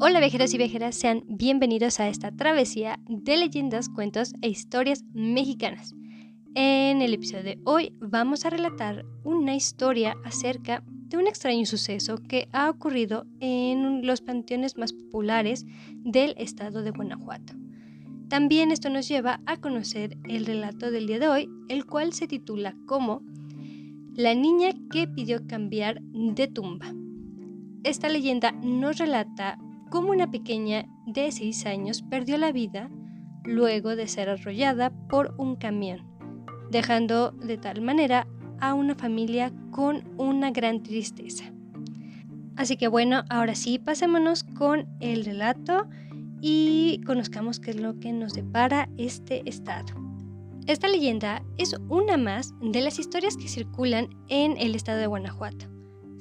Hola viajeros y viajeras, sean bienvenidos a esta travesía de leyendas, cuentos e historias mexicanas. En el episodio de hoy vamos a relatar una historia acerca de un extraño suceso que ha ocurrido en los panteones más populares del estado de Guanajuato. También esto nos lleva a conocer el relato del día de hoy, el cual se titula como La niña que pidió cambiar de tumba. Esta leyenda nos relata cómo una pequeña de 6 años perdió la vida luego de ser arrollada por un camión, dejando de tal manera a una familia con una gran tristeza. Así que bueno, ahora sí, pasémonos con el relato y conozcamos qué es lo que nos depara este estado. Esta leyenda es una más de las historias que circulan en el estado de Guanajuato,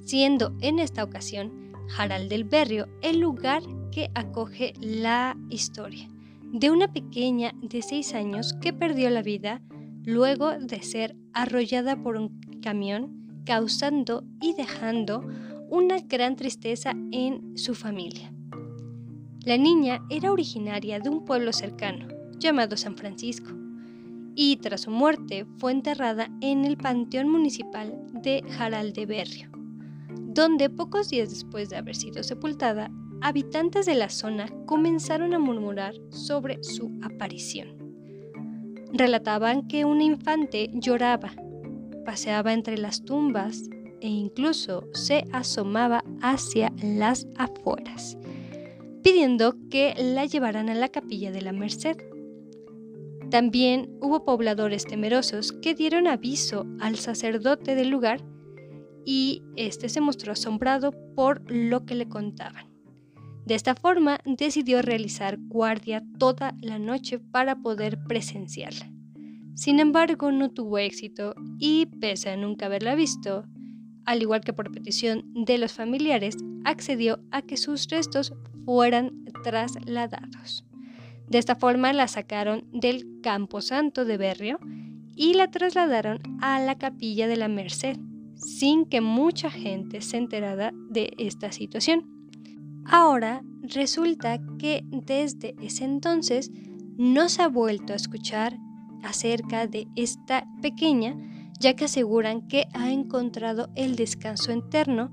siendo en esta ocasión Jaral del Berrio el lugar que acoge la historia de una pequeña de 6 años que perdió la vida luego de ser arrollada por un camión, causando y dejando una gran tristeza en su familia. La niña era originaria de un pueblo cercano, llamado San Francisco, y tras su muerte fue enterrada en el Panteón Municipal de Jaral de Berrio, donde pocos días después de haber sido sepultada, habitantes de la zona comenzaron a murmurar sobre su aparición. Relataban que un infante lloraba, paseaba entre las tumbas e incluso se asomaba hacia las afueras, pidiendo que la llevaran a la capilla de la Merced. También hubo pobladores temerosos que dieron aviso al sacerdote del lugar y éste se mostró asombrado por lo que le contaban. De esta forma decidió realizar guardia toda la noche para poder presenciarla. Sin embargo, no tuvo éxito y, pese a nunca haberla visto, al igual que por petición de los familiares, accedió a que sus restos fueran trasladados. De esta forma la sacaron del Campo Santo de Berrio y la trasladaron a la Capilla de la Merced, sin que mucha gente se enterara de esta situación. Ahora resulta que desde ese entonces no se ha vuelto a escuchar acerca de esta pequeña, ya que aseguran que ha encontrado el descanso interno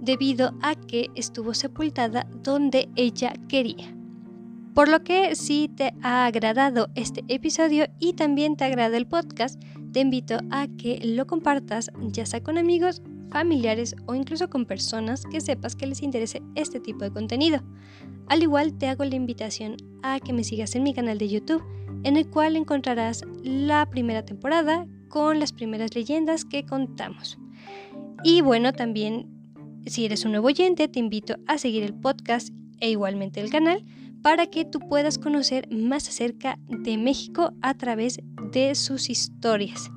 debido a que estuvo sepultada donde ella quería. Por lo que si te ha agradado este episodio y también te agrada el podcast, te invito a que lo compartas ya sea con amigos familiares o incluso con personas que sepas que les interese este tipo de contenido. Al igual te hago la invitación a que me sigas en mi canal de YouTube, en el cual encontrarás la primera temporada con las primeras leyendas que contamos. Y bueno, también si eres un nuevo oyente, te invito a seguir el podcast e igualmente el canal para que tú puedas conocer más acerca de México a través de sus historias.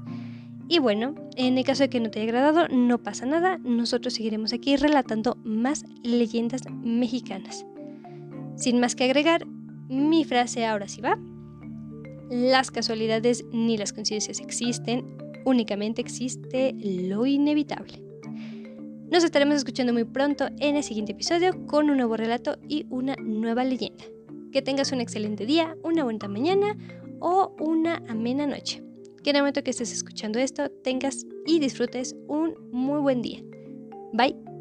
Y bueno, en el caso de que no te haya agradado, no pasa nada, nosotros seguiremos aquí relatando más leyendas mexicanas. Sin más que agregar, mi frase ahora sí va. Las casualidades ni las coincidencias existen, únicamente existe lo inevitable. Nos estaremos escuchando muy pronto en el siguiente episodio con un nuevo relato y una nueva leyenda. Que tengas un excelente día, una buena mañana o una amena noche que en el momento que estés escuchando esto tengas y disfrutes un muy buen día. Bye.